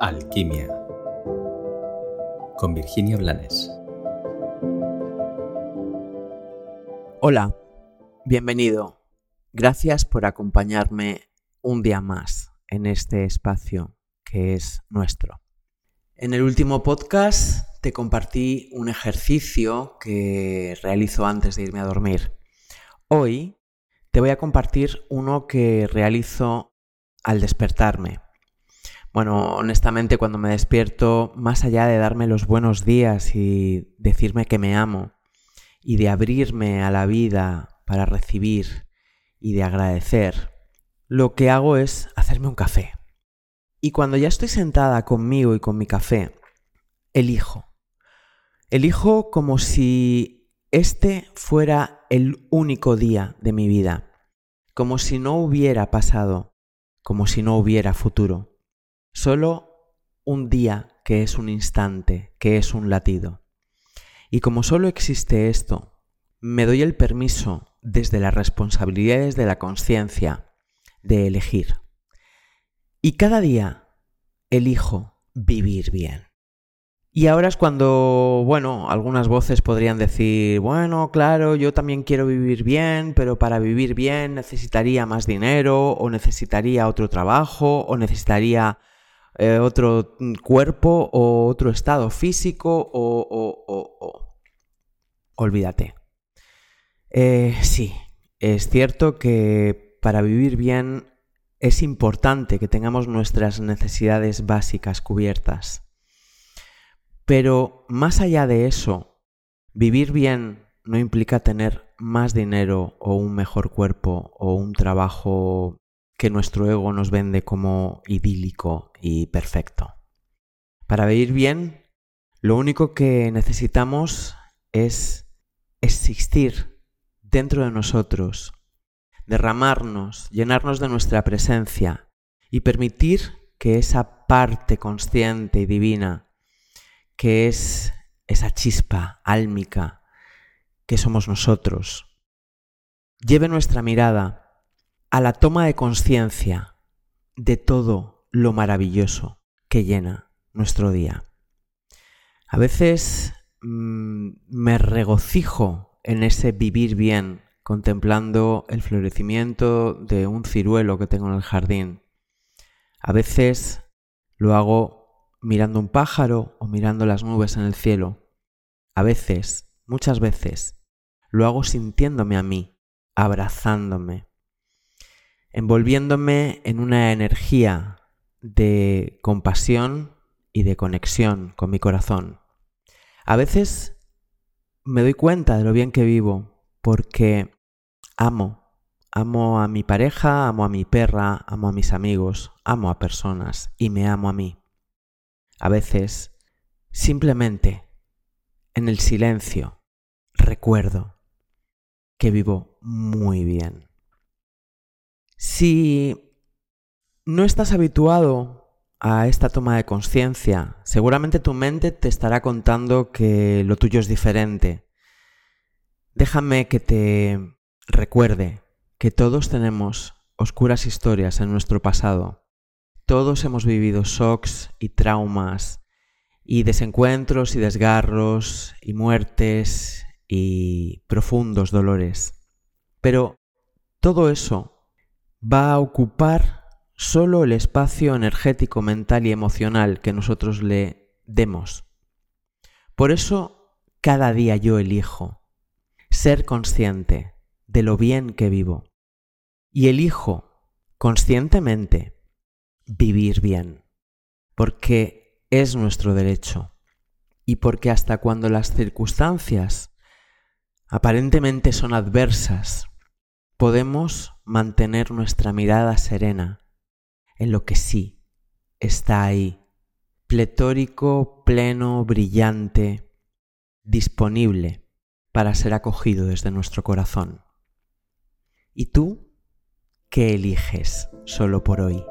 Alquimia con Virginia Blanes. Hola, bienvenido. Gracias por acompañarme un día más en este espacio que es nuestro. En el último podcast te compartí un ejercicio que realizo antes de irme a dormir. Hoy te voy a compartir uno que realizo al despertarme. Bueno, honestamente cuando me despierto, más allá de darme los buenos días y decirme que me amo y de abrirme a la vida para recibir y de agradecer, lo que hago es hacerme un café. Y cuando ya estoy sentada conmigo y con mi café, elijo. Elijo como si este fuera el único día de mi vida, como si no hubiera pasado, como si no hubiera futuro. Solo un día que es un instante, que es un latido. Y como solo existe esto, me doy el permiso desde las responsabilidades de la conciencia de elegir. Y cada día elijo vivir bien. Y ahora es cuando, bueno, algunas voces podrían decir, bueno, claro, yo también quiero vivir bien, pero para vivir bien necesitaría más dinero, o necesitaría otro trabajo, o necesitaría eh, otro cuerpo o otro estado físico o... o, o, Olvídate. Eh, sí, es cierto que para vivir bien es importante que tengamos nuestras necesidades básicas cubiertas. Pero más allá de eso, vivir bien no implica tener más dinero o un mejor cuerpo o un trabajo que nuestro ego nos vende como idílico y perfecto. Para vivir bien, lo único que necesitamos es existir dentro de nosotros, derramarnos, llenarnos de nuestra presencia y permitir que esa parte consciente y divina, que es esa chispa álmica que somos nosotros, lleve nuestra mirada a la toma de conciencia de todo lo maravilloso que llena nuestro día. A veces mm, me regocijo en ese vivir bien, contemplando el florecimiento de un ciruelo que tengo en el jardín. A veces lo hago mirando un pájaro o mirando las nubes en el cielo. A veces, muchas veces, lo hago sintiéndome a mí, abrazándome, envolviéndome en una energía de compasión y de conexión con mi corazón. A veces me doy cuenta de lo bien que vivo porque amo, amo a mi pareja, amo a mi perra, amo a mis amigos, amo a personas y me amo a mí. A veces, simplemente, en el silencio, recuerdo que vivo muy bien. Si no estás habituado a esta toma de conciencia, seguramente tu mente te estará contando que lo tuyo es diferente. Déjame que te recuerde que todos tenemos oscuras historias en nuestro pasado. Todos hemos vivido shocks y traumas y desencuentros y desgarros y muertes y profundos dolores. Pero todo eso va a ocupar solo el espacio energético, mental y emocional que nosotros le demos. Por eso, cada día yo elijo ser consciente de lo bien que vivo y elijo conscientemente vivir bien, porque es nuestro derecho y porque hasta cuando las circunstancias aparentemente son adversas, podemos mantener nuestra mirada serena en lo que sí está ahí, pletórico, pleno, brillante, disponible para ser acogido desde nuestro corazón. ¿Y tú qué eliges solo por hoy?